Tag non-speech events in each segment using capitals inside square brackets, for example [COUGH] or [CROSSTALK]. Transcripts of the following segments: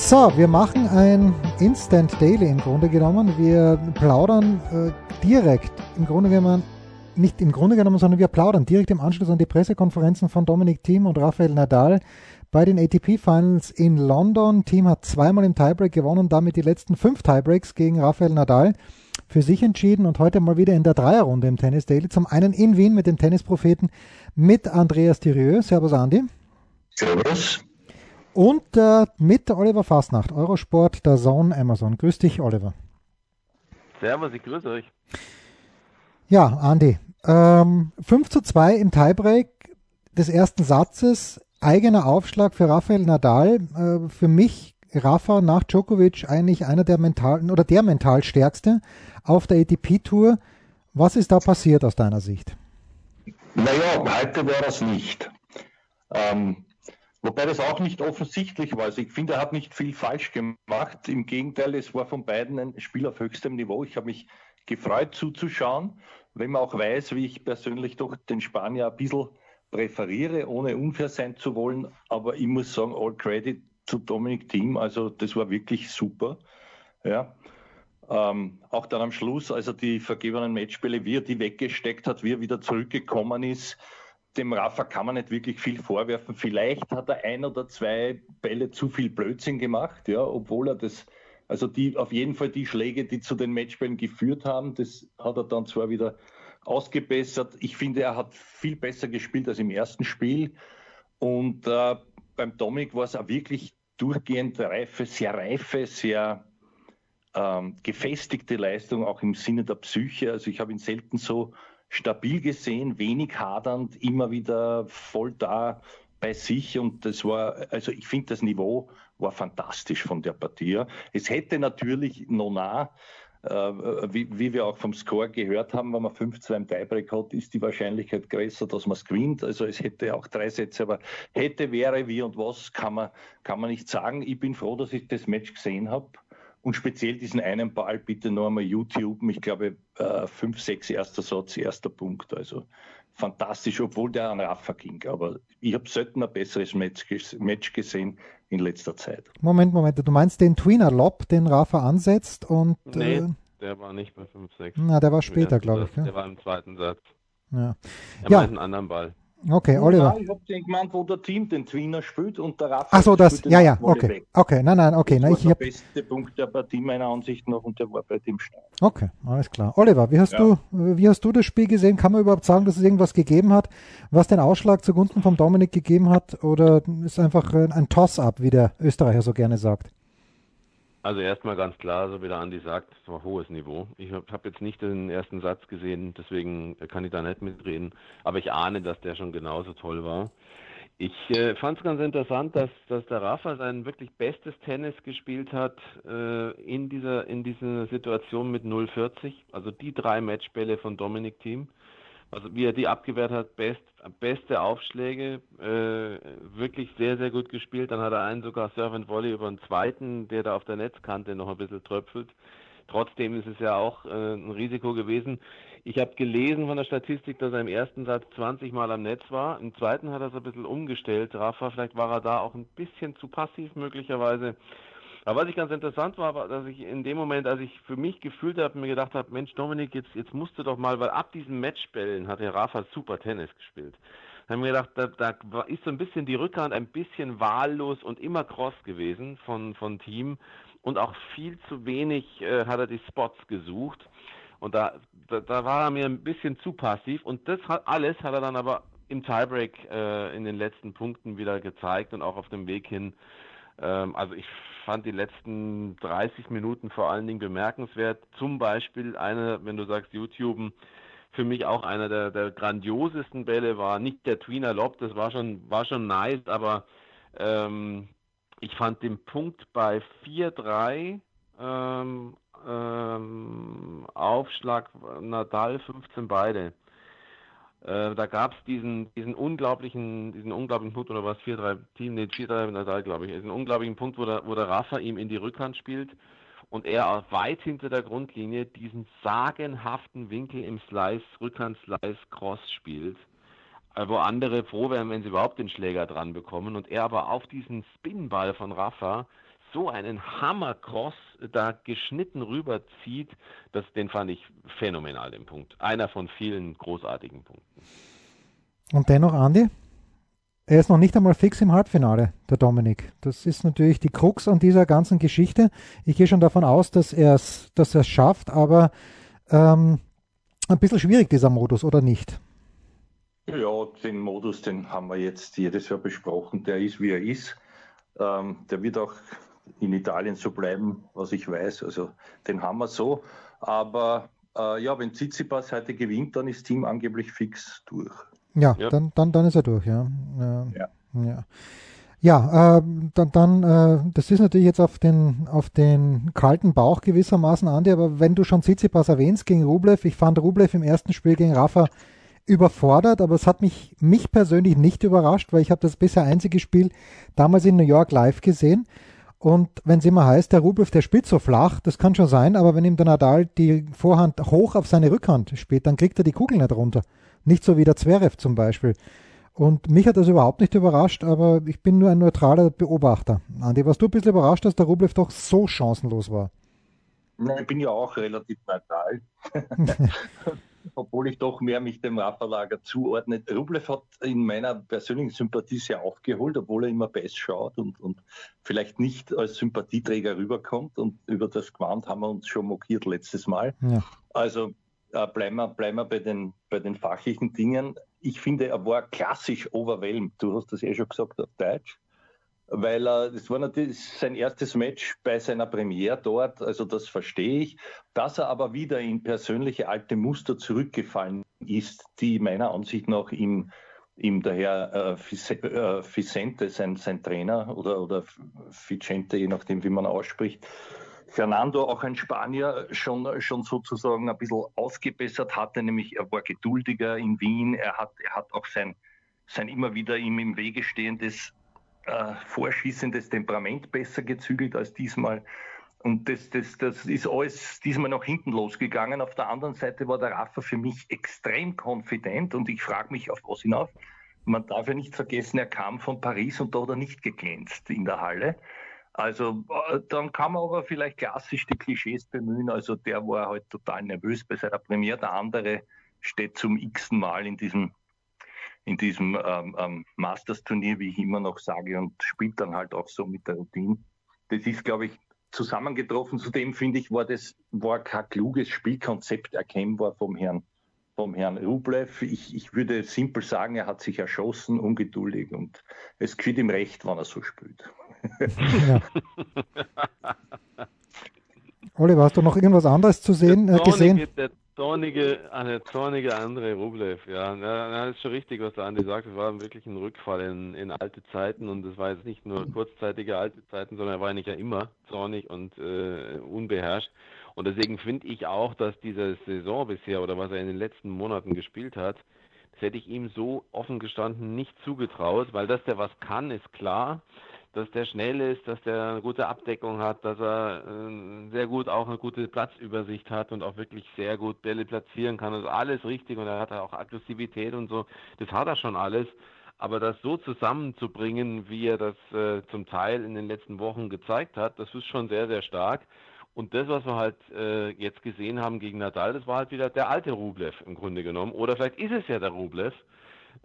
So, wir machen ein Instant Daily im Grunde genommen. Wir plaudern äh, direkt, im Grunde genommen, nicht im Grunde genommen, sondern wir plaudern direkt im Anschluss an die Pressekonferenzen von Dominik Thiem und Rafael Nadal bei den ATP Finals in London. Thiem hat zweimal im Tiebreak gewonnen, damit die letzten fünf Tiebreaks gegen Rafael Nadal für sich entschieden und heute mal wieder in der Dreierrunde im Tennis Daily. Zum einen in Wien mit dem Tennispropheten mit Andreas Thirieux. Servus Andi. Servus. Und äh, mit Oliver Fastnacht, Eurosport, der Zone, Amazon. Grüß dich, Oliver. Servus, ich grüße euch. Ja, Andi. Ähm, 5 zu 2 im Tiebreak des ersten Satzes. Eigener Aufschlag für Rafael Nadal. Äh, für mich Rafa nach Djokovic eigentlich einer der mentalen oder der mental stärkste auf der ATP-Tour. Was ist da passiert aus deiner Sicht? Naja, heute war das nicht. Ähm, Wobei das auch nicht offensichtlich war. Also ich finde, er hat nicht viel falsch gemacht. Im Gegenteil, es war von beiden ein Spiel auf höchstem Niveau. Ich habe mich gefreut zuzuschauen, wenn man auch weiß, wie ich persönlich doch den Spanier ein bisschen präferiere, ohne unfair sein zu wollen. Aber ich muss sagen, all credit zu Dominik Thiem. Also das war wirklich super. Ja. Ähm, auch dann am Schluss, also die vergebenen Matchspiele, wie er die weggesteckt hat, wie er wieder zurückgekommen ist dem Rafa kann man nicht wirklich viel vorwerfen. Vielleicht hat er ein oder zwei Bälle zu viel Blödsinn gemacht, ja, obwohl er das, also die, auf jeden Fall die Schläge, die zu den Matchbällen geführt haben, das hat er dann zwar wieder ausgebessert. Ich finde, er hat viel besser gespielt als im ersten Spiel. Und äh, beim Dominik war es auch wirklich durchgehend reife, sehr reife, sehr ähm, gefestigte Leistung, auch im Sinne der Psyche. Also ich habe ihn selten so stabil gesehen, wenig hadernd, immer wieder voll da bei sich und das war, also ich finde das Niveau war fantastisch von der Partie. Es hätte natürlich Nona, äh, wie, wie, wir auch vom Score gehört haben, wenn man 5-2 im Tiebreak hat, ist die Wahrscheinlichkeit größer, dass man es gewinnt. Also es hätte auch drei Sätze, aber hätte, wäre, wie und was, kann man, kann man nicht sagen. Ich bin froh, dass ich das Match gesehen habe und speziell diesen einen Ball bitte noch einmal YouTube. Ich glaube, 5, äh, 6 erster Satz, erster Punkt. Also fantastisch, obwohl der an Rafa ging. Aber ich habe selten ein besseres Match, Match, gesehen in letzter Zeit. Moment, Moment. Du meinst den Tweener Lob, den Rafa ansetzt und. Nee, äh, der war nicht bei 5, 6. Na, der war später, glaube ich. Ja? Der war im zweiten Satz. Ja. Er ja. meint einen anderen Ball. Okay, Oliver. Nein, ich habe den gemeint, wo der Team den Tweener spielt und der Rafa. Ach so, das, ja, ja, okay. Weg. Okay, nein, nein, okay. Das nein, war ich der hab... beste Punkt der Partie meiner Ansicht nach und der war bei dem Start. Okay, alles klar. Oliver, wie hast ja. du, wie hast du das Spiel gesehen? Kann man überhaupt sagen, dass es irgendwas gegeben hat, was den Ausschlag zugunsten von Dominik gegeben hat? Oder ist einfach ein Toss-up, wie der Österreicher so gerne sagt? Also erstmal ganz klar, so wie der Andi sagt, es war hohes Niveau. Ich habe hab jetzt nicht den ersten Satz gesehen, deswegen kann ich da nicht mitreden. Aber ich ahne, dass der schon genauso toll war. Ich äh, fand es ganz interessant, dass, dass der Rafa sein wirklich bestes Tennis gespielt hat äh, in, dieser, in dieser Situation mit 0,40. Also die drei Matchbälle von Dominik Thiem. Also wie er die abgewehrt hat, best, beste Aufschläge, äh, wirklich sehr, sehr gut gespielt. Dann hat er einen sogar Serve and Volley über einen zweiten, der da auf der Netzkante noch ein bisschen tröpfelt. Trotzdem ist es ja auch äh, ein Risiko gewesen. Ich habe gelesen von der Statistik, dass er im ersten Satz 20 Mal am Netz war. Im zweiten hat er so ein bisschen umgestellt. Rafa, vielleicht war er da auch ein bisschen zu passiv möglicherweise. Aber was ich ganz interessant war, war, dass ich in dem Moment, als ich für mich gefühlt habe, mir gedacht habe, Mensch Dominik, jetzt, jetzt musst du doch mal, weil ab diesen Matchbällen hat der Rafa super Tennis gespielt. Da habe ich mir gedacht, da, da ist so ein bisschen die Rückhand ein bisschen wahllos und immer cross gewesen von, von Team und auch viel zu wenig äh, hat er die Spots gesucht. Und da, da, da, war er mir ein bisschen zu passiv und das hat, alles hat er dann aber im Tiebreak äh, in den letzten Punkten wieder gezeigt und auch auf dem Weg hin. Ähm, also ich fand die letzten 30 Minuten vor allen Dingen bemerkenswert. Zum Beispiel eine, wenn du sagst YouTube, für mich auch einer der, der grandiosesten Bälle war nicht der Tweener Lob, das war schon, war schon nice, aber ähm, ich fand den Punkt bei 4-3 ähm, ähm, Aufschlag Nadal 15 beide. Äh, da gab es diesen, diesen unglaublichen, diesen unglaublichen Punkt, oder was, 4-3 Team, nee, 4-3 Nadal, glaube ich, diesen unglaublichen Punkt, wo der, wo der Rafa ihm in die Rückhand spielt und er weit hinter der Grundlinie diesen sagenhaften Winkel im Slice, Rückhand-Slice, Cross spielt, äh, wo andere froh wären, wenn sie überhaupt den Schläger dran bekommen und er aber auf diesen Spinball von Rafa so einen Hammer-Cross da geschnitten rüberzieht, das, den fand ich phänomenal, den Punkt. Einer von vielen großartigen Punkten. Und dennoch, Andi, er ist noch nicht einmal fix im Halbfinale, der Dominik. Das ist natürlich die Krux an dieser ganzen Geschichte. Ich gehe schon davon aus, dass er es dass schafft, aber ähm, ein bisschen schwierig dieser Modus, oder nicht? Ja, den Modus, den haben wir jetzt jedes Jahr besprochen. Der ist, wie er ist. Ähm, der wird auch in Italien so bleiben, was ich weiß. Also den haben wir so. Aber äh, ja, wenn Tsitsipas heute gewinnt, dann ist das Team angeblich fix durch. Ja, ja. Dann, dann, dann ist er durch, ja. Äh, ja. ja. Ja, äh, dann, dann äh, das ist natürlich jetzt auf den, auf den kalten Bauch gewissermaßen, Andi, aber wenn du schon Tsitsipas erwähnst gegen Rublev, ich fand Rublev im ersten Spiel gegen Rafa überfordert, aber es hat mich, mich persönlich nicht überrascht, weil ich habe das bisher einzige Spiel damals in New York live gesehen. Und wenn es immer heißt, der Rublev, der spielt so flach, das kann schon sein, aber wenn ihm der Nadal die Vorhand hoch auf seine Rückhand spielt, dann kriegt er die Kugel nicht runter. Nicht so wie der Zverev zum Beispiel. Und mich hat das überhaupt nicht überrascht, aber ich bin nur ein neutraler Beobachter. Andi, warst du ein bisschen überrascht, dass der Rublev doch so chancenlos war? Nein, ich bin ja auch relativ neutral. [LAUGHS] Obwohl ich doch mehr mich dem Rafa-Lager zuordne. Rublev hat in meiner persönlichen Sympathie sehr aufgeholt, obwohl er immer best schaut und, und vielleicht nicht als Sympathieträger rüberkommt. Und über das Quant haben wir uns schon mokiert letztes Mal. Ja. Also äh, bleiben, wir, bleiben wir bei den, bei den fachlichen Dingen. Ich finde, er war klassisch overwhelmed. Du hast das eh schon gesagt auf Deutsch weil er, das war natürlich sein erstes Match bei seiner Premiere dort, also das verstehe ich. Dass er aber wieder in persönliche alte Muster zurückgefallen ist, die meiner Ansicht nach ihm, ihm daher äh, äh Vicente, sein, sein Trainer, oder, oder Vicente, je nachdem, wie man ausspricht, Fernando, auch ein Spanier, schon, schon sozusagen ein bisschen ausgebessert hatte, nämlich er war geduldiger in Wien, er hat, er hat auch sein, sein immer wieder ihm im Wege stehendes äh, vorschießendes Temperament besser gezügelt als diesmal. Und das, das, das ist alles diesmal nach hinten losgegangen. Auf der anderen Seite war der Rafa für mich extrem konfident und ich frage mich, auf was hinaus. Man darf ja nicht vergessen, er kam von Paris und da hat er nicht geglänzt in der Halle. Also äh, dann kann man aber vielleicht klassisch die Klischees bemühen. Also der war halt total nervös bei seiner Premiere. Der andere steht zum x-ten Mal in diesem in diesem ähm, ähm, Masters-Turnier, wie ich immer noch sage, und spielt dann halt auch so mit der Routine. Das ist, glaube ich, zusammengetroffen. Zudem finde ich, war das war kein kluges Spielkonzept erkennbar vom Herrn, vom Herrn Rublev. Ich, ich würde simpel sagen, er hat sich erschossen, ungeduldig und es geschieht ihm recht, wann er so spielt. Ja. Oliver, hast du noch irgendwas anderes zu sehen, äh, gesehen? Zornige, eine zornige andere Rublev, ja. ja. Das ist schon richtig, was der Andi sagt. Es war wirklich ein Rückfall in, in alte Zeiten und es war jetzt nicht nur kurzzeitige alte Zeiten, sondern er war nicht ja immer zornig und äh, unbeherrscht. Und deswegen finde ich auch, dass diese Saison bisher oder was er in den letzten Monaten gespielt hat, das hätte ich ihm so offen gestanden nicht zugetraut, weil dass der was kann, ist klar dass der schnell ist, dass der eine gute Abdeckung hat, dass er äh, sehr gut auch eine gute Platzübersicht hat und auch wirklich sehr gut Bälle platzieren kann. Also alles richtig und er hat auch Aggressivität und so. Das hat er schon alles. Aber das so zusammenzubringen, wie er das äh, zum Teil in den letzten Wochen gezeigt hat, das ist schon sehr, sehr stark. Und das, was wir halt äh, jetzt gesehen haben gegen Nadal, das war halt wieder der alte Rublev im Grunde genommen. Oder vielleicht ist es ja der Rublev,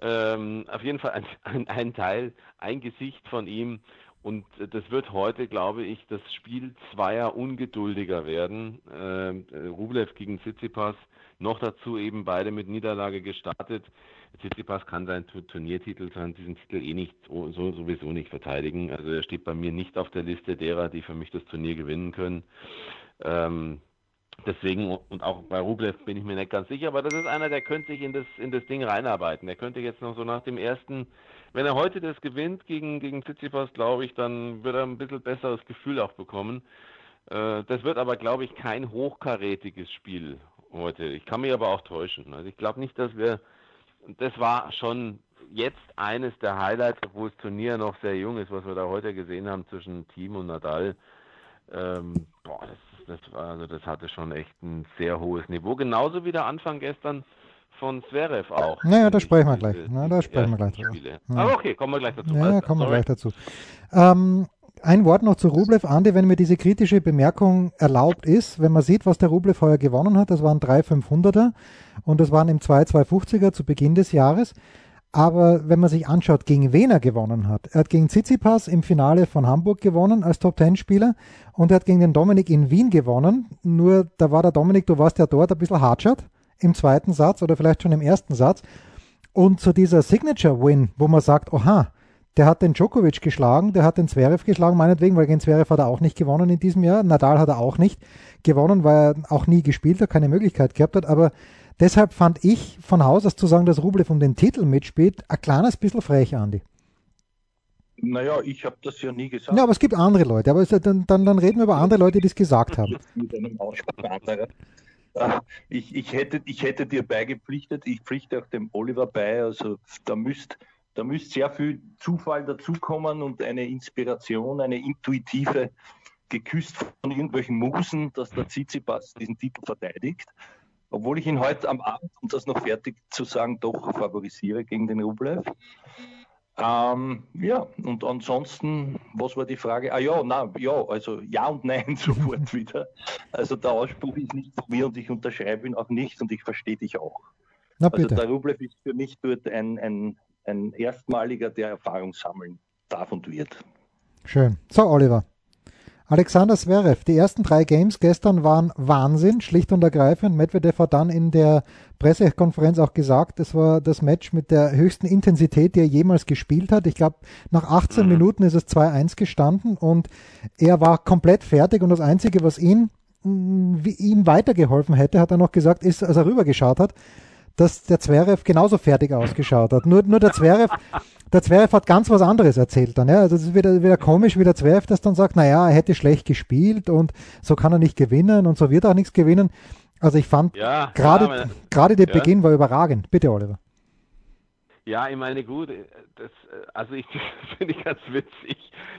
ähm, auf jeden Fall ein, [LAUGHS] ein, ein, Teil, ein Gesicht von ihm. Und das wird heute, glaube ich, das Spiel zweier Ungeduldiger werden. Ähm, Rublev gegen Tsitsipas, noch dazu eben beide mit Niederlage gestartet. Tsitsipas kann seinen Turniertitel, diesen Titel eh nicht, so, sowieso nicht verteidigen. Also er steht bei mir nicht auf der Liste derer, die für mich das Turnier gewinnen können. Ähm, Deswegen, und auch bei Rublev bin ich mir nicht ganz sicher, aber das ist einer, der könnte sich in das, in das Ding reinarbeiten. Der könnte jetzt noch so nach dem ersten, wenn er heute das gewinnt gegen, gegen Tsitsipas, glaube ich, dann wird er ein bisschen besseres Gefühl auch bekommen. Äh, das wird aber, glaube ich, kein hochkarätiges Spiel heute. Ich kann mich aber auch täuschen. Also ich glaube nicht, dass wir, das war schon jetzt eines der Highlights, obwohl das Turnier noch sehr jung ist, was wir da heute gesehen haben zwischen Team und Nadal. Ähm, boah, das, das, also das hatte schon echt ein sehr hohes Niveau. Genauso wie der Anfang gestern von Zverev auch. Naja, da sprechen wir gleich. Na, da sprechen wir gleich drüber. Ja. Aber okay, kommen wir gleich dazu. Ja, kommen wir gleich dazu. Ähm, ein Wort noch zu Rublev, Andi, wenn mir diese kritische Bemerkung erlaubt ist, wenn man sieht, was der Rublev heuer gewonnen hat, das waren drei 500er und das waren im 2 250er zu Beginn des Jahres. Aber wenn man sich anschaut, gegen wen er gewonnen hat, er hat gegen Tsitsipas im Finale von Hamburg gewonnen als Top-10-Spieler und er hat gegen den Dominik in Wien gewonnen. Nur da war der Dominik, du warst ja dort ein bisschen hartschert im zweiten Satz oder vielleicht schon im ersten Satz. Und zu dieser Signature-Win, wo man sagt, oha, der hat den Djokovic geschlagen, der hat den Zverev geschlagen, meinetwegen, weil gegen Zverev hat er auch nicht gewonnen in diesem Jahr. Nadal hat er auch nicht gewonnen, weil er auch nie gespielt hat, keine Möglichkeit gehabt hat. Aber Deshalb fand ich von Haus aus zu sagen, dass Rublev um den Titel mitspielt, ein kleines bisschen frech, Andi. Naja, ich habe das ja nie gesagt. Ja, aber es gibt andere Leute. Aber dann, dann, dann reden wir über andere Leute, die es gesagt haben. [LAUGHS] Mit einem äh, Ich, ich, hätte, ich hätte dir beigepflichtet, ich pflichte auch dem Oliver bei. Also da müsste da müsst sehr viel Zufall dazukommen und eine Inspiration, eine intuitive, geküsst von irgendwelchen Musen, dass der Tsitsipas diesen Titel verteidigt obwohl ich ihn heute am Abend, um das noch fertig zu sagen, doch favorisiere gegen den Rublev. Ähm, ja, und ansonsten, was war die Frage? Ah ja, na, ja, also ja und nein [LAUGHS] sofort wieder. Also der Ausspruch ist nicht von mir und ich unterschreibe ihn auch nicht und ich verstehe dich auch. Na, also der Rublev ist für mich dort ein, ein, ein Erstmaliger, der Erfahrung sammeln darf und wird. Schön. So, Oliver. Alexander Zverev, die ersten drei Games gestern waren Wahnsinn, schlicht und ergreifend. Medvedev hat dann in der Pressekonferenz auch gesagt, es war das Match mit der höchsten Intensität, die er jemals gespielt hat. Ich glaube, nach 18 mhm. Minuten ist es 2-1 gestanden und er war komplett fertig und das Einzige, was ihn, ihm weitergeholfen hätte, hat er noch gesagt, ist, als er rübergeschaut hat, dass der Zverev genauso fertig ausgeschaut hat. Nur, nur der Zverev, der Zverev hat ganz was anderes erzählt dann. Ja? Also es ist wieder, wieder komisch, wie der Zverev das dann sagt, naja, er hätte schlecht gespielt und so kann er nicht gewinnen und so wird er auch nichts gewinnen. Also ich fand ja, gerade ja, gerade der ja. Beginn war überragend. Bitte, Oliver. Ja, ich meine, gut, das, also ich [LAUGHS] finde ich ganz witzig,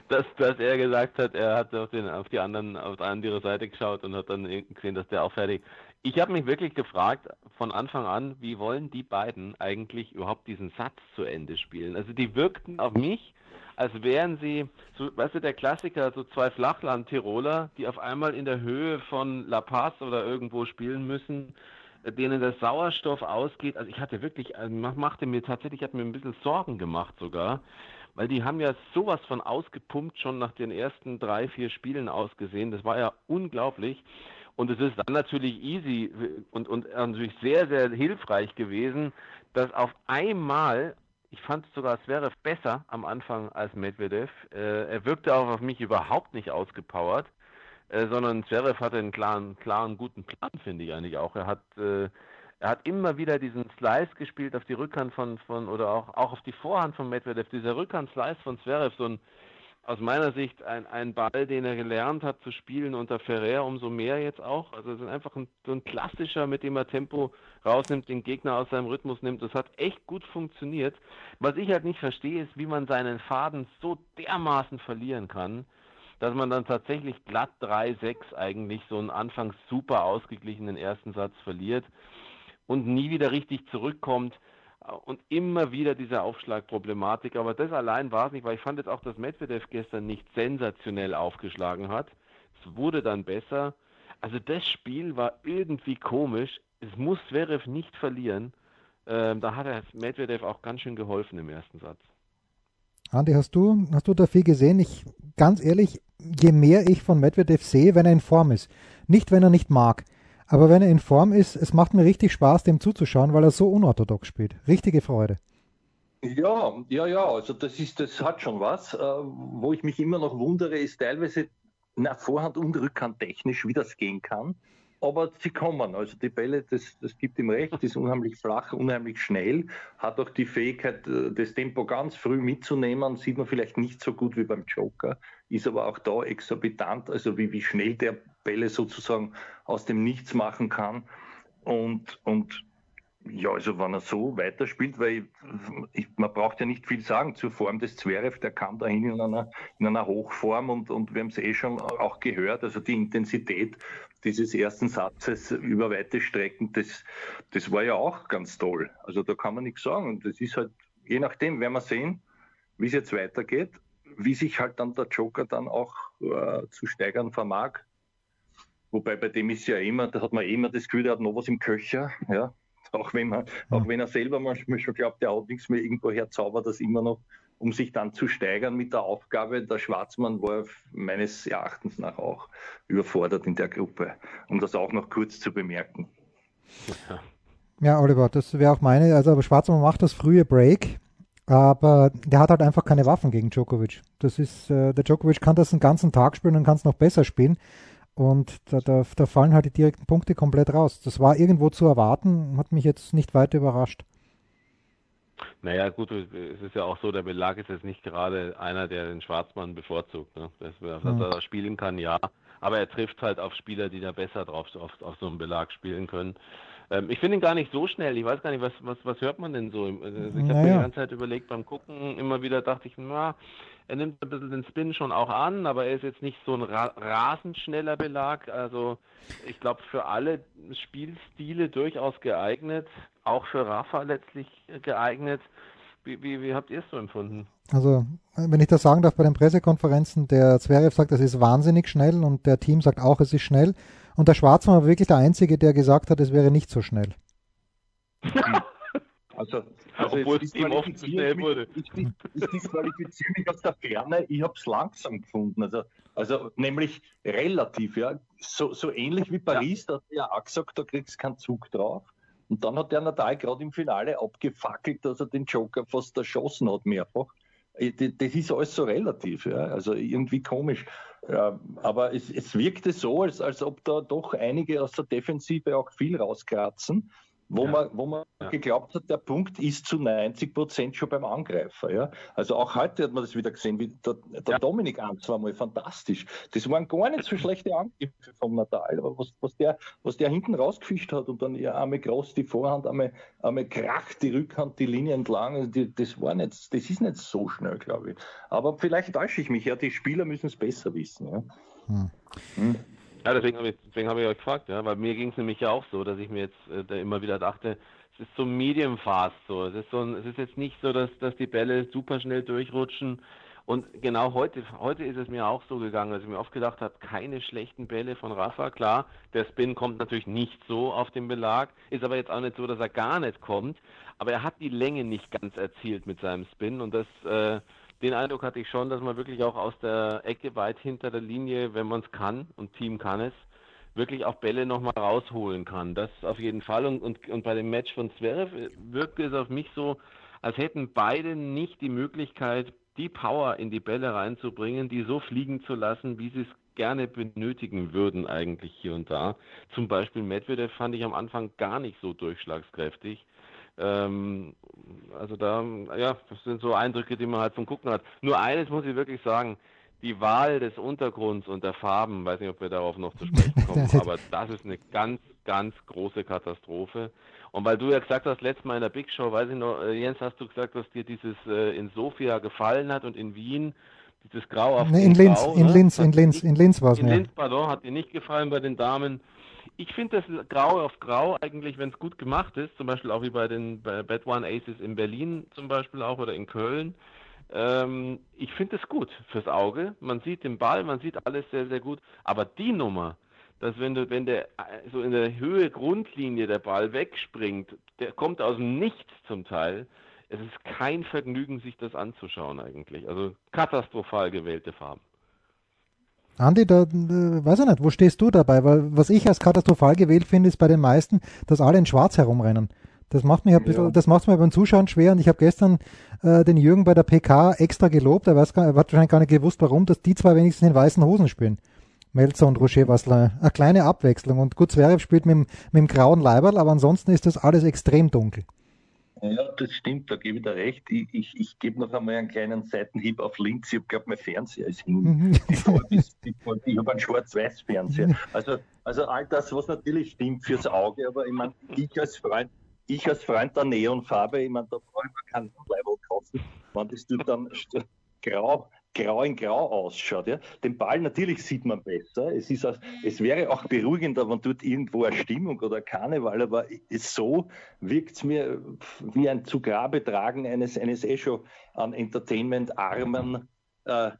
dass, dass er gesagt hat, er hat auf, den, auf die anderen, auf die andere Seite geschaut und hat dann gesehen, dass der auch fertig ich habe mich wirklich gefragt von Anfang an, wie wollen die beiden eigentlich überhaupt diesen Satz zu Ende spielen? Also die wirkten auf mich, als wären sie, so, weißt du, der Klassiker, so zwei Flachland-Tiroler, die auf einmal in der Höhe von La Paz oder irgendwo spielen müssen, denen der Sauerstoff ausgeht. Also ich hatte wirklich, also machte mir tatsächlich, hat mir ein bisschen Sorgen gemacht sogar, weil die haben ja sowas von ausgepumpt schon nach den ersten drei, vier Spielen ausgesehen. Das war ja unglaublich. Und es ist dann natürlich easy und, und natürlich sehr, sehr hilfreich gewesen, dass auf einmal, ich fand sogar, wäre besser am Anfang als Medvedev. Äh, er wirkte auch auf mich überhaupt nicht ausgepowert, äh, sondern Zverev hatte einen klaren, klaren, guten Plan, finde ich eigentlich auch. Er hat, äh, er hat immer wieder diesen Slice gespielt auf die Rückhand von, von oder auch, auch auf die Vorhand von Medvedev. Dieser Rückhand-Slice von Zverev, so ein aus meiner Sicht ein, ein Ball, den er gelernt hat zu spielen unter Ferrer, umso mehr jetzt auch. Also es ist einfach ein, so ein klassischer, mit dem er Tempo rausnimmt, den Gegner aus seinem Rhythmus nimmt. Das hat echt gut funktioniert. Was ich halt nicht verstehe, ist, wie man seinen Faden so dermaßen verlieren kann, dass man dann tatsächlich glatt 3-6 eigentlich so einen anfangs super ausgeglichenen ersten Satz verliert und nie wieder richtig zurückkommt und immer wieder diese Aufschlagproblematik. Aber das allein war es nicht, weil ich fand jetzt auch, dass Medvedev gestern nicht sensationell aufgeschlagen hat. Es wurde dann besser. Also das Spiel war irgendwie komisch. Es muss Zverev nicht verlieren. Ähm, da hat er Medvedev auch ganz schön geholfen im ersten Satz. Andi, hast du, hast du da viel gesehen? Ich, ganz ehrlich, je mehr ich von Medvedev sehe, wenn er in Form ist, nicht wenn er nicht mag, aber wenn er in Form ist, es macht mir richtig Spaß, dem zuzuschauen, weil er so unorthodox spielt. Richtige Freude. Ja, ja, ja, also das ist, das hat schon was. Äh, wo ich mich immer noch wundere, ist teilweise na, Vorhand und Rückhand technisch, wie das gehen kann. aber sie kommen. Also die Bälle, das, das gibt ihm recht, ist unheimlich flach, unheimlich schnell, hat auch die Fähigkeit, äh, das Tempo ganz früh mitzunehmen, sieht man vielleicht nicht so gut wie beim Joker, ist aber auch da exorbitant, also wie, wie schnell der Bälle sozusagen aus dem Nichts machen kann. Und, und ja, also wenn er so weiterspielt, weil ich, man braucht ja nicht viel sagen zur Form des Zverev, der kam dahin in einer, in einer Hochform und, und wir haben es eh schon auch gehört, also die Intensität dieses ersten Satzes über weite Strecken, das, das war ja auch ganz toll. Also da kann man nichts sagen und das ist halt, je nachdem, werden wir sehen, wie es jetzt weitergeht, wie sich halt dann der Joker dann auch äh, zu steigern vermag. Wobei bei dem ist ja immer, da hat man immer das Gefühl, der hat noch was im Köcher, ja auch wenn, man, auch wenn er selber manchmal schon glaubt, der hat nichts mehr irgendwo herzaubert, das immer noch, um sich dann zu steigern mit der Aufgabe. Der Schwarzmann war meines Erachtens nach auch überfordert in der Gruppe, um das auch noch kurz zu bemerken. Ja, Oliver, das wäre auch meine. Also Schwarzmann macht das frühe Break, aber der hat halt einfach keine Waffen gegen Djokovic. Das ist, äh, der Djokovic kann das den ganzen Tag spielen und kann es noch besser spielen. Und da, da, da, fallen halt die direkten Punkte komplett raus. Das war irgendwo zu erwarten, hat mich jetzt nicht weiter überrascht. Naja, gut, es ist ja auch so, der Belag ist jetzt nicht gerade einer, der den Schwarzmann bevorzugt. Ne? Dass, dass hm. er spielen kann, ja. Aber er trifft halt auf Spieler, die da besser drauf auf, auf so einem Belag spielen können. Ähm, ich finde ihn gar nicht so schnell. Ich weiß gar nicht, was, was, was hört man denn so? Also ich habe naja. mir die ganze Zeit überlegt beim Gucken, immer wieder dachte ich, na, er nimmt ein bisschen den Spin schon auch an, aber er ist jetzt nicht so ein ra rasend schneller Belag. Also ich glaube für alle Spielstile durchaus geeignet, auch für Rafa letztlich geeignet. Wie, wie, wie habt ihr es so empfunden? Also, wenn ich das sagen darf bei den Pressekonferenzen, der Zverev sagt, es ist wahnsinnig schnell und der Team sagt auch, es ist schnell. Und der Schwarzmann war wirklich der Einzige, der gesagt hat, es wäre nicht so schnell. [LAUGHS] Also, also Obwohl es ihm oft zu schnell wurde. Ich, ich, ich disqualifiziere mich aus der Ferne, ich habe es langsam gefunden. Also, also nämlich relativ, ja. So, so ähnlich wie Paris, ja. da hat er ja auch gesagt, da kriegst du keinen Zug drauf. Und dann hat der Nadal gerade im Finale abgefackelt, dass er den Joker fast erschossen hat, mehrfach. Äh, das ist alles so relativ, ja. Also irgendwie komisch. Aber es, es wirkte so, als, als ob da doch einige aus der Defensive auch viel rauskratzen wo ja. man, wo man ja. geglaubt hat, der Punkt ist zu 90 Prozent schon beim Angreifer. Ja? Also auch heute hat man das wieder gesehen, wie der, der ja. Dominik Anz war mal fantastisch. Das waren gar nicht so schlechte Angriffe vom Natal, aber was, was, der, was der hinten rausgefischt hat und dann ja einmal groß die Vorhand, einmal, einmal kracht die Rückhand die Linie entlang, also die, das war nicht, das ist nicht so schnell, glaube ich. Aber vielleicht täusche ich mich, ja, die Spieler müssen es besser wissen. Ja? Hm. Hm. Ja, deswegen habe ich, hab ich euch gefragt, ja, weil mir ging es nämlich ja auch so, dass ich mir jetzt äh, immer wieder dachte, es ist so medium fast so. Es ist so ein, es ist jetzt nicht so, dass, dass die Bälle super schnell durchrutschen. Und genau heute, heute ist es mir auch so gegangen, dass ich mir oft gedacht habe, keine schlechten Bälle von Rafa. Klar, der Spin kommt natürlich nicht so auf den Belag, ist aber jetzt auch nicht so, dass er gar nicht kommt. Aber er hat die Länge nicht ganz erzielt mit seinem Spin und das äh, den Eindruck hatte ich schon, dass man wirklich auch aus der Ecke weit hinter der Linie, wenn man es kann, und Team kann es, wirklich auch Bälle nochmal rausholen kann. Das auf jeden Fall. Und, und, und bei dem Match von Zverev wirkte es auf mich so, als hätten beide nicht die Möglichkeit, die Power in die Bälle reinzubringen, die so fliegen zu lassen, wie sie es gerne benötigen würden eigentlich hier und da. Zum Beispiel Medvedev fand ich am Anfang gar nicht so durchschlagskräftig. Ähm, also da, ja, das sind so Eindrücke, die man halt vom Gucken hat. Nur eines muss ich wirklich sagen, die Wahl des Untergrunds und der Farben, weiß nicht, ob wir darauf noch zu sprechen [LAUGHS] kommen, aber das ist eine ganz, ganz große Katastrophe. Und weil du ja gesagt hast, letztes Mal in der Big Show, weiß ich noch, äh, Jens, hast du gesagt, dass dir dieses äh, in Sofia gefallen hat und in Wien dieses Grau auf nee, in Linz, Grau, in ne? Linz, in Linz, in Linz war es mir. In Linz, pardon, hat dir nicht gefallen bei den Damen ich finde das Grau auf Grau eigentlich, wenn es gut gemacht ist, zum Beispiel auch wie bei den Bad One Aces in Berlin zum Beispiel auch oder in Köln. Ähm, ich finde es gut fürs Auge. Man sieht den Ball, man sieht alles sehr, sehr gut. Aber die Nummer, dass wenn du, wenn der so in der Höhe Grundlinie der Ball wegspringt, der kommt aus dem Nichts zum Teil. Es ist kein Vergnügen, sich das anzuschauen eigentlich. Also katastrophal gewählte Farben. Andi, da äh, weiß ich nicht, wo stehst du dabei? Weil was ich als katastrophal gewählt finde, ist bei den meisten, dass alle in Schwarz herumrennen. Das macht mich ein bisschen, ja. das macht es mir beim Zuschauen schwer. Und ich habe gestern äh, den Jürgen bei der PK extra gelobt. Er, weiß gar, er hat wahrscheinlich gar nicht gewusst, warum, dass die zwei wenigstens in weißen Hosen spielen. Melzer und Rocher Wasler. Eine kleine Abwechslung. Und gut, Zverev spielt mit, mit dem grauen Leiberl, aber ansonsten ist das alles extrem dunkel. Ja, das stimmt, da gebe ich dir recht. Ich, ich, ich gebe noch einmal einen kleinen Seitenhieb auf links. Ich glaube, mein Fernseher ist hin. Mhm. [LAUGHS] ich, habe einen Schwarz-Weiß-Fernseher. Also, also all das, was natürlich stimmt fürs Auge, aber ich meine, ich als Freund, ich als Freund der Neonfarbe, ich meine, da brauche ich mir keinen Leibel kaufen, wenn das tut dann grau grau in grau ausschaut. Ja. Den Ball natürlich sieht man besser. Es, ist auch, es wäre auch beruhigender, wenn dort irgendwo eine Stimmung oder Karneval, aber so wirkt es mir wie ein zu Grabe tragen eines, eines eh schon an Entertainment armen äh,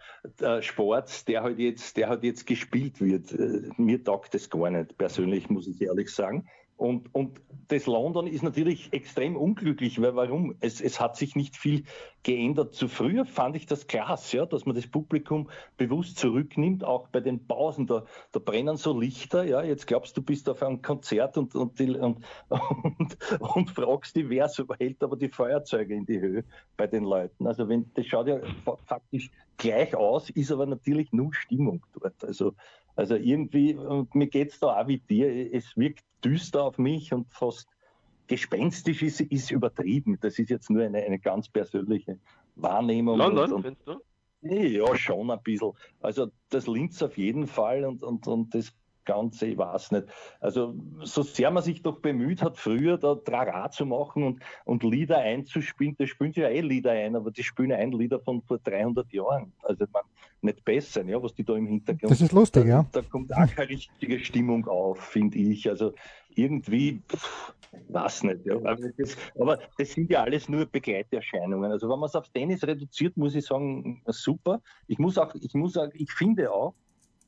äh, Sports, der halt jetzt, der halt jetzt gespielt wird. Äh, mir taugt das gar nicht, persönlich muss ich ehrlich sagen. Und, und das London ist natürlich extrem unglücklich, weil warum? Es, es hat sich nicht viel geändert. Zu früher fand ich das klasse, ja, dass man das Publikum bewusst zurücknimmt, auch bei den Pausen. Da, da brennen so Lichter, ja, jetzt glaubst du, bist auf einem Konzert und, und, die, und, und, und fragst die, wer so hält aber die Feuerzeuge in die Höhe bei den Leuten. Also wenn das schaut ja faktisch gleich aus, ist aber natürlich nur Stimmung dort. Also also irgendwie, und mir geht es da auch wie dir, es wirkt düster auf mich und fast gespenstisch ist, ist übertrieben. Das ist jetzt nur eine, eine ganz persönliche Wahrnehmung. London, und, und, findest du? Ja, schon ein bisschen. Also das Linz auf jeden Fall und, und, und das Ganze, ich weiß nicht. Also so sehr man sich doch bemüht hat, früher da Trara zu machen und, und Lieder einzuspielen, das spielen sie ja eh Lieder ein, aber die spielen ein Lieder von vor 300 Jahren. Also man, nicht besser, ja, was die da im Hintergrund... Das ist lustig, da, ja. Da kommt auch keine richtige Stimmung auf, finde ich. Also irgendwie, pff, weiß nicht. Ja. Aber das, aber das sind ja alles nur Begleiterscheinungen. Also wenn man es auf Tennis reduziert, muss ich sagen, super. Ich muss auch, ich muss auch, ich finde auch,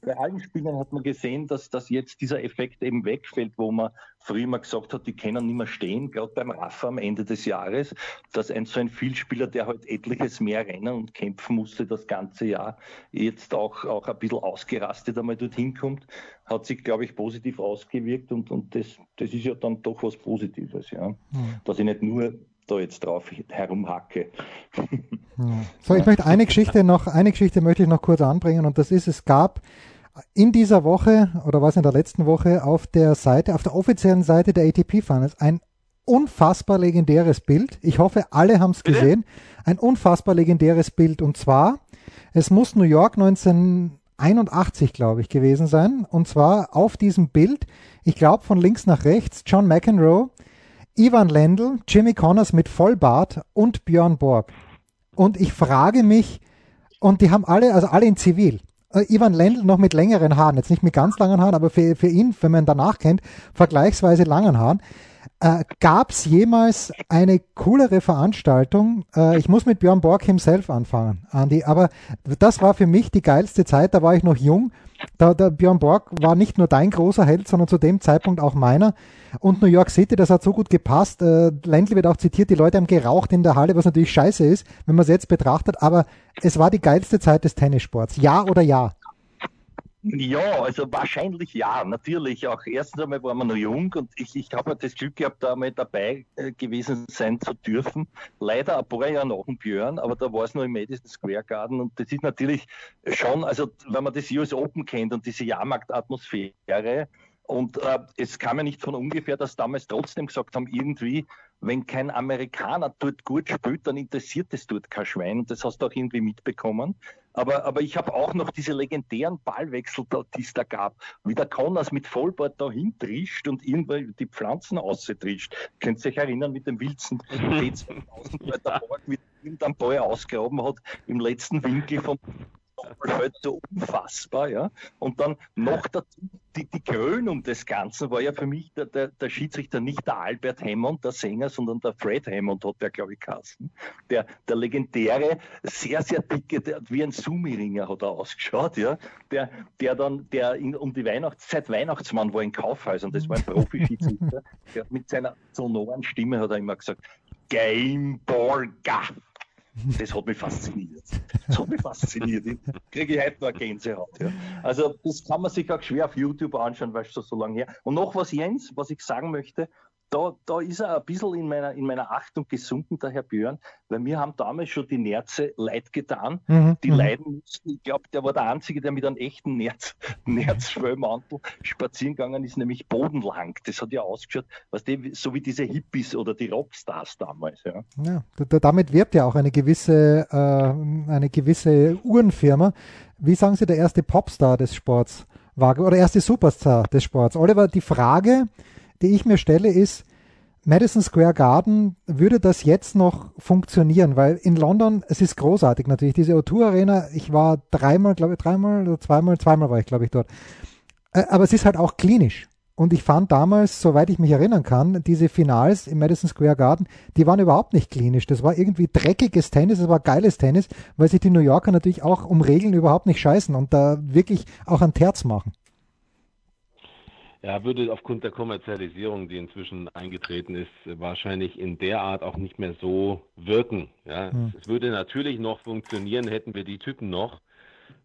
bei allen Spielern hat man gesehen, dass, dass jetzt dieser Effekt eben wegfällt, wo man früher mal gesagt hat, die können nicht mehr stehen, gerade beim Rafa am Ende des Jahres, dass ein so ein Vielspieler, der halt etliches mehr rennen und kämpfen musste das ganze Jahr, jetzt auch, auch ein bisschen ausgerastet einmal dorthin kommt, hat sich, glaube ich, positiv ausgewirkt und, und das, das ist ja dann doch was Positives, ja. Mhm. Dass ich nicht nur da jetzt drauf herumhacke. So, ich möchte eine Geschichte noch, eine Geschichte möchte ich noch kurz anbringen und das ist, es gab in dieser Woche oder was in der letzten Woche auf der Seite, auf der offiziellen Seite der ATP Finals ein unfassbar legendäres Bild. Ich hoffe, alle haben es gesehen. Ein unfassbar legendäres Bild und zwar, es muss New York 1981, glaube ich, gewesen sein. Und zwar auf diesem Bild, ich glaube von links nach rechts, John McEnroe, Ivan Lendl, Jimmy Connors mit Vollbart und Björn Borg. Und ich frage mich, und die haben alle, also alle in Zivil. Äh, Ivan Lendl noch mit längeren Haaren, jetzt nicht mit ganz langen Haaren, aber für, für ihn, wenn man ihn danach kennt, vergleichsweise langen Haaren. Äh, Gab es jemals eine coolere Veranstaltung? Äh, ich muss mit Björn Borg himself anfangen, Andy, aber das war für mich die geilste Zeit, da war ich noch jung. Da, der Björn Borg war nicht nur dein großer Held, sondern zu dem Zeitpunkt auch meiner. Und New York City, das hat so gut gepasst. Äh, Ländle wird auch zitiert, die Leute haben geraucht in der Halle, was natürlich scheiße ist, wenn man es jetzt betrachtet, aber es war die geilste Zeit des Tennissports. Ja oder ja? Ja, also wahrscheinlich ja, natürlich. Auch erstens einmal war man noch jung und ich, ich habe das Glück gehabt, da einmal dabei äh, gewesen sein zu dürfen. Leider ein paar Jahre nach dem Björn, aber da war es noch im Madison Square Garden und das ist natürlich schon, also wenn man das US Open kennt und diese Jahrmarktatmosphäre, und äh, es kam ja nicht von ungefähr, dass damals trotzdem gesagt haben, irgendwie, wenn kein Amerikaner dort gut spielt, dann interessiert es dort kein Schwein. Und das hast du auch irgendwie mitbekommen. Aber, aber ich habe auch noch diese legendären Ballwechsel, die es da gab, wie der Connors mit Vollbart da hintrischt und irgendwann die Pflanzen aussetrischt. Könnt ihr euch erinnern mit dem Wilson [LAUGHS] T2000, weil der Borg mit irgendeinem Ball ausgraben hat im letzten Winkel vom halt so unfassbar, ja. Und dann noch dazu, die, die Krönung des Ganzen war ja für mich der, der, der Schiedsrichter nicht der Albert Hammond, der Sänger, sondern der Fred Hammond hat der, glaube ich, Kassen. Der, der legendäre, sehr, sehr dicke, der, wie ein Sumi-Ringer hat er ausgeschaut, ja. Der, der dann, der in, um die Weihnachtszeit Weihnachtsmann war in Kaufhäusern, das war ein [LAUGHS] Profi-Schiedsrichter, der mit seiner sonoren Stimme hat er immer gesagt, Gameborger. Das hat mich fasziniert. Das hat mich fasziniert. Ich kriege ich heute noch Gänsehaut. Ja. Also, das kann man sich auch schwer auf YouTube anschauen, weil es so lange her. Und noch was, Jens, was ich sagen möchte. Da, da ist er ein bisschen in meiner, in meiner Achtung gesunken, der Herr Björn, weil wir haben damals schon die Nerze leid getan, mhm. die mhm. leiden mussten. Ich glaube, der war der Einzige, der mit einem echten Nerz, [LAUGHS] Nerzschwellmantel spazieren gegangen ist, nämlich bodenlang. Das hat ja ausgeschaut, was die, so wie diese Hippies oder die Rockstars damals. Ja, ja damit wirbt ja auch eine gewisse, äh, eine gewisse Uhrenfirma. Wie sagen Sie, der erste Popstar des Sports war, oder erste Superstar des Sports? Oliver, die Frage, die ich mir stelle, ist, Madison Square Garden, würde das jetzt noch funktionieren? Weil in London, es ist großartig natürlich, diese O2 Arena, ich war dreimal, glaube ich, dreimal oder zweimal, zweimal war ich, glaube ich, dort. Äh, aber es ist halt auch klinisch. Und ich fand damals, soweit ich mich erinnern kann, diese Finals im Madison Square Garden, die waren überhaupt nicht klinisch. Das war irgendwie dreckiges Tennis, es war geiles Tennis, weil sich die New Yorker natürlich auch um Regeln überhaupt nicht scheißen und da wirklich auch ein Terz machen. Ja, würde aufgrund der Kommerzialisierung, die inzwischen eingetreten ist, wahrscheinlich in der Art auch nicht mehr so wirken. Ja, hm. es würde natürlich noch funktionieren, hätten wir die Typen noch.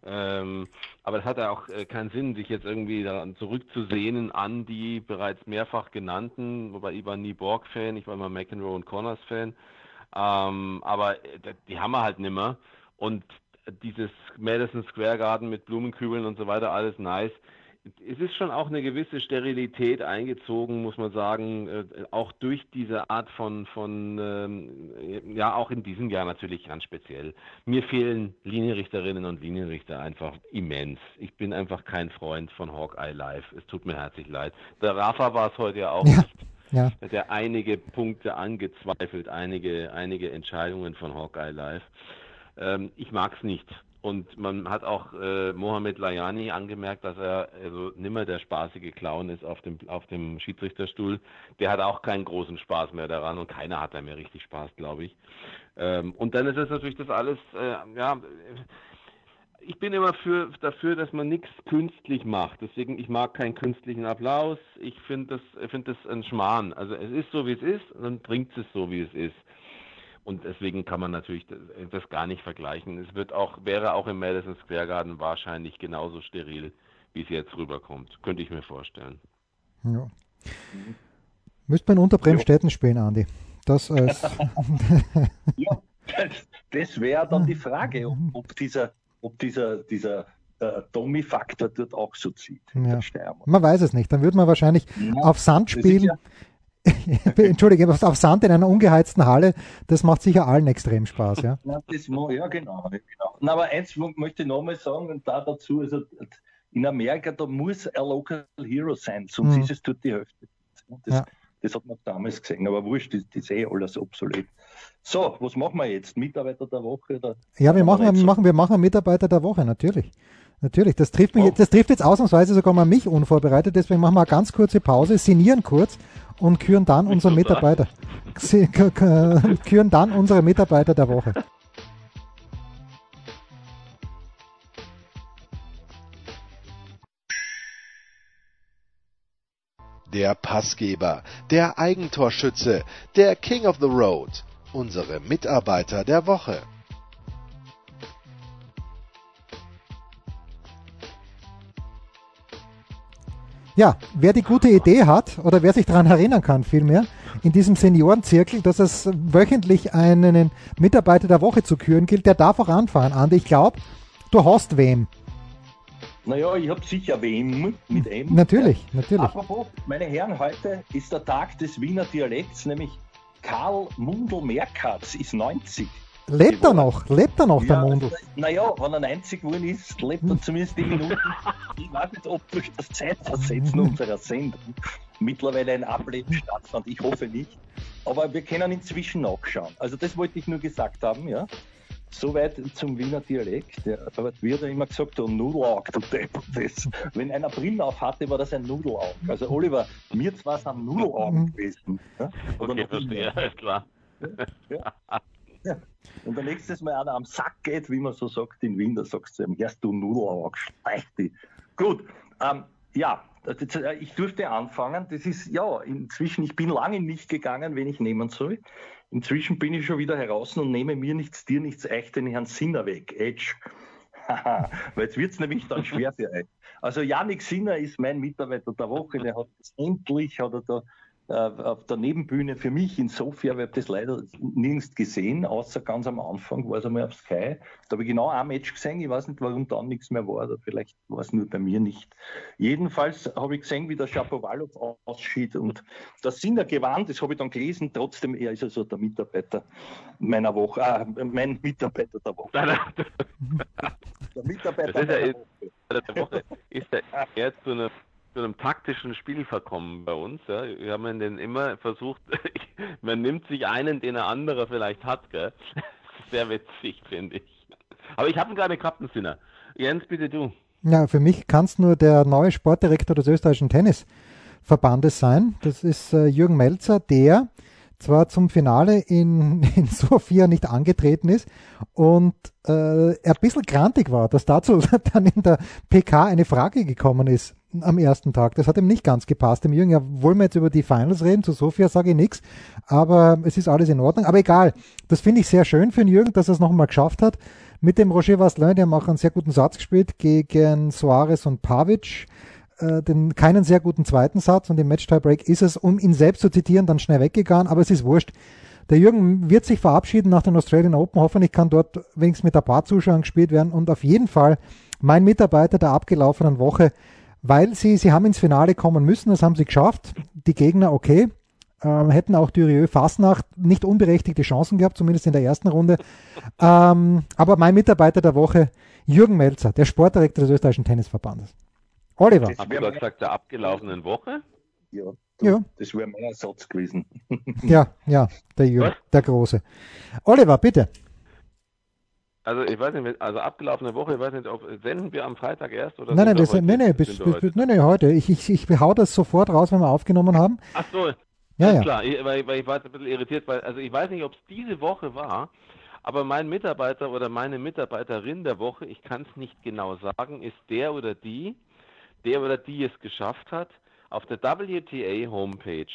Ähm, aber es hat ja auch äh, keinen Sinn, sich jetzt irgendwie daran zurückzusehnen an die bereits mehrfach genannten, wobei ich war nie Borg-Fan, ich war immer McEnroe und Connors-Fan. Ähm, aber äh, die haben wir halt nimmer. Und dieses Madison Square Garden mit Blumenkübeln und so weiter, alles nice es ist schon auch eine gewisse Sterilität eingezogen, muss man sagen, äh, auch durch diese Art von, von ähm, ja, auch in diesem Jahr natürlich ganz speziell. Mir fehlen Linienrichterinnen und Linienrichter einfach immens. Ich bin einfach kein Freund von Hawkeye Live. Es tut mir herzlich leid. Der Rafa war es heute ja auch ja. nicht. Ja. Der einige Punkte angezweifelt, einige, einige Entscheidungen von Hawkeye Live. Ähm, ich mag es nicht. Und man hat auch äh, Mohamed Layani angemerkt, dass er also nimmer der spaßige Clown ist auf dem, auf dem Schiedsrichterstuhl. Der hat auch keinen großen Spaß mehr daran und keiner hat da mehr richtig Spaß, glaube ich. Ähm, und dann ist es natürlich das alles, äh, ja, ich bin immer für, dafür, dass man nichts künstlich macht. Deswegen, ich mag keinen künstlichen Applaus. Ich finde das, find das ein Schmarrn. Also es ist so, wie es ist, und dann bringt es so, wie es ist. Und deswegen kann man natürlich das, das, gar nicht vergleichen. Es wird auch, wäre auch im Madison Square Garden wahrscheinlich genauso steril, wie es jetzt rüberkommt. Könnte ich mir vorstellen. Ja. Müsste man unter Bremstetten spielen, Andi. Das als. [LAUGHS] ja, das, das wäre dann die Frage, ob, ob dieser, ob dieser, dieser äh, Tommy-Faktor dort auch so zieht. Ja. Man weiß es nicht. Dann würde man wahrscheinlich ja, auf Sand spielen. Ja, [LAUGHS] Entschuldige, auf Sand in einer ungeheizten Halle, das macht sicher allen extrem Spaß, ja? ja, das, ja genau. genau. Na, aber eins möchte ich nochmal sagen, und da dazu, also in Amerika, da muss ein Local Hero sein, sonst mhm. ist es tut die Hälfte. Das, ja. das hat man damals gesehen, aber wurscht, das, das ist eh alles obsolet. So, was machen wir jetzt? Mitarbeiter der Woche? Oder ja, wir machen, wir, machen, wir machen Mitarbeiter der Woche, natürlich. Natürlich, das trifft mich, oh. das trifft jetzt ausnahmsweise sogar mal mich unvorbereitet, deswegen machen wir eine ganz kurze Pause, sinnieren kurz und küren dann unsere Mitarbeiter, [LAUGHS] küren dann unsere Mitarbeiter der Woche. Der Passgeber, der Eigentorschütze, der King of the Road, unsere Mitarbeiter der Woche. Ja, wer die gute Idee hat oder wer sich daran erinnern kann vielmehr, in diesem Seniorenzirkel, dass es wöchentlich einen Mitarbeiter der Woche zu küren gilt, der darf auch anfahren. Andi, ich glaube, du hast wem. Naja, ich habe sicher wem mit M. Natürlich, natürlich. Apropos, meine Herren, heute ist der Tag des Wiener Dialekts, nämlich Karl Mundel-Merkatz ist 90. Lebt er noch? Lebt er noch, ja, der Mundl? Naja, wenn er 90 geworden ist, lebt er zumindest die Minuten. ich weiß nicht, ob durch das Zeitversetzen unserer Sendung mittlerweile ein Ableben stattfand. Ich hoffe nicht. Aber wir können inzwischen nachschauen. Also das wollte ich nur gesagt haben, ja. Soweit zum Wiener Dialekt. Ja. Aber wird ja immer gesagt, du Nudelaug, du Depp. Das. Wenn einer Brillen auf hatte, war das ein Nudelaug. Also Oliver, mir zwar sind Nudelaugen mhm. gewesen. Ja? okay, verstehe, [LAUGHS] klar. Ja. Ja. Und der nächstes Mal einer am Sack geht, wie man so sagt in Wien, da sagst du ihm, erst du Nudelauer, streich die. Gut, ähm, ja, äh, ich durfte anfangen. Das ist, ja, inzwischen, ich bin lange nicht gegangen, wenn ich nehmen soll. Inzwischen bin ich schon wieder heraus und nehme mir nichts, dir nichts, euch den Herrn Sinner weg. Edge. [LAUGHS] Weil jetzt wird es nämlich dann schwer für euch. Also Janik Sinner ist mein Mitarbeiter der Woche, der hat endlich, hat er da auf der Nebenbühne für mich insofern, ich habe das leider nirgends gesehen, außer ganz am Anfang war es einmal auf Sky. Da habe ich genau ein Match gesehen, ich weiß nicht, warum dann nichts mehr war, oder vielleicht war es nur bei mir nicht. Jedenfalls habe ich gesehen, wie der Shapovalov ausschied und das sind er gewandt, das habe ich dann gelesen, trotzdem, er ist also der Mitarbeiter meiner Woche, äh, mein Mitarbeiter der Woche. der Mitarbeiter der, Woche. der [LAUGHS] Woche ist er eher zu einer zu einem taktischen Spiel verkommen bei uns. Ja. Wir haben den immer versucht, [LAUGHS] man nimmt sich einen, den der andere vielleicht hat. Gell? Sehr witzig, finde ich. Aber ich habe einen kleinen Kappensinner. Jens, bitte du. Ja, für mich kann es nur der neue Sportdirektor des österreichischen Tennisverbandes sein. Das ist äh, Jürgen Melzer, der zwar zum Finale in, [LAUGHS] in Sofia nicht angetreten ist und äh, ein bisschen grantig war, dass dazu [LAUGHS] dann in der PK eine Frage gekommen ist am ersten Tag. Das hat ihm nicht ganz gepasst. Dem Jürgen, ja, wollen wir jetzt über die Finals reden? Zu Sofia sage ich nichts, aber es ist alles in Ordnung. Aber egal, das finde ich sehr schön für den Jürgen, dass er es nochmal geschafft hat. Mit dem Roger Vasselin, der haben auch einen sehr guten Satz gespielt gegen Soares und Pavic. Äh, den, keinen sehr guten zweiten Satz und im Match-Tiebreak ist es, um ihn selbst zu zitieren, dann schnell weggegangen, aber es ist wurscht. Der Jürgen wird sich verabschieden nach den Australian Open. Hoffentlich kann dort wenigstens mit ein paar Zuschauern gespielt werden und auf jeden Fall mein Mitarbeiter der abgelaufenen Woche weil sie, sie haben ins Finale kommen müssen, das haben sie geschafft. Die Gegner okay, ähm, hätten auch Dürieu Fasnacht nicht unberechtigte Chancen gehabt, zumindest in der ersten Runde. Ähm, aber mein Mitarbeiter der Woche, Jürgen Melzer, der Sportdirektor des österreichischen Tennisverbandes. Oliver. Hast du gesagt, der abgelaufenen Woche? Ja, das, ja. das wäre mein Ersatz gewesen. ja, ja, der Jürgen, der Große. Oliver, bitte. Also ich weiß nicht, also abgelaufene Woche, ich weiß nicht, ob senden wir am Freitag erst oder Nein, nein, sind, nein, nein, bis, bis, bis, nein, nein, heute. Ich, ich, ich hau das sofort raus, wenn wir aufgenommen haben. Ach so, ja, ja. klar, ich, weil, weil ich war jetzt ein bisschen irritiert, weil also ich weiß nicht, ob es diese Woche war, aber mein Mitarbeiter oder meine Mitarbeiterin der Woche, ich kann es nicht genau sagen, ist der oder die, der oder die es geschafft hat, auf der WTA Homepage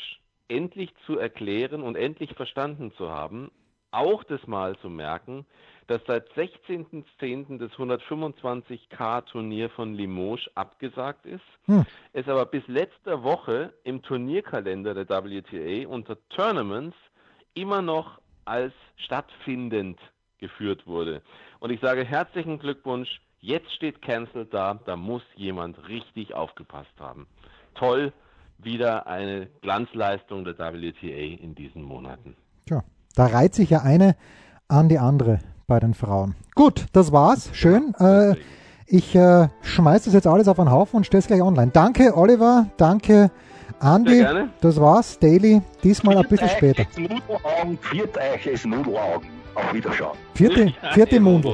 endlich zu erklären und endlich verstanden zu haben, auch das Mal zu merken, dass seit 16.10. das 125k Turnier von Limoges abgesagt ist, hm. es aber bis letzter Woche im Turnierkalender der WTA unter Tournaments immer noch als stattfindend geführt wurde. Und ich sage herzlichen Glückwunsch, jetzt steht Cancelled da, da muss jemand richtig aufgepasst haben. Toll, wieder eine Glanzleistung der WTA in diesen Monaten. Tja, da reiht sich ja eine an die andere bei den Frauen. Gut, das war's. Schön. Äh, ich äh, schmeiß das jetzt alles auf einen Haufen und stelle es gleich online. Danke, Oliver. Danke, Andi. Das war's. Daily. Diesmal Viert ein bisschen später. Viert euch es Nudelaugen. Auf Wiederschauen. Vierte, [LAUGHS] vierte Mundel.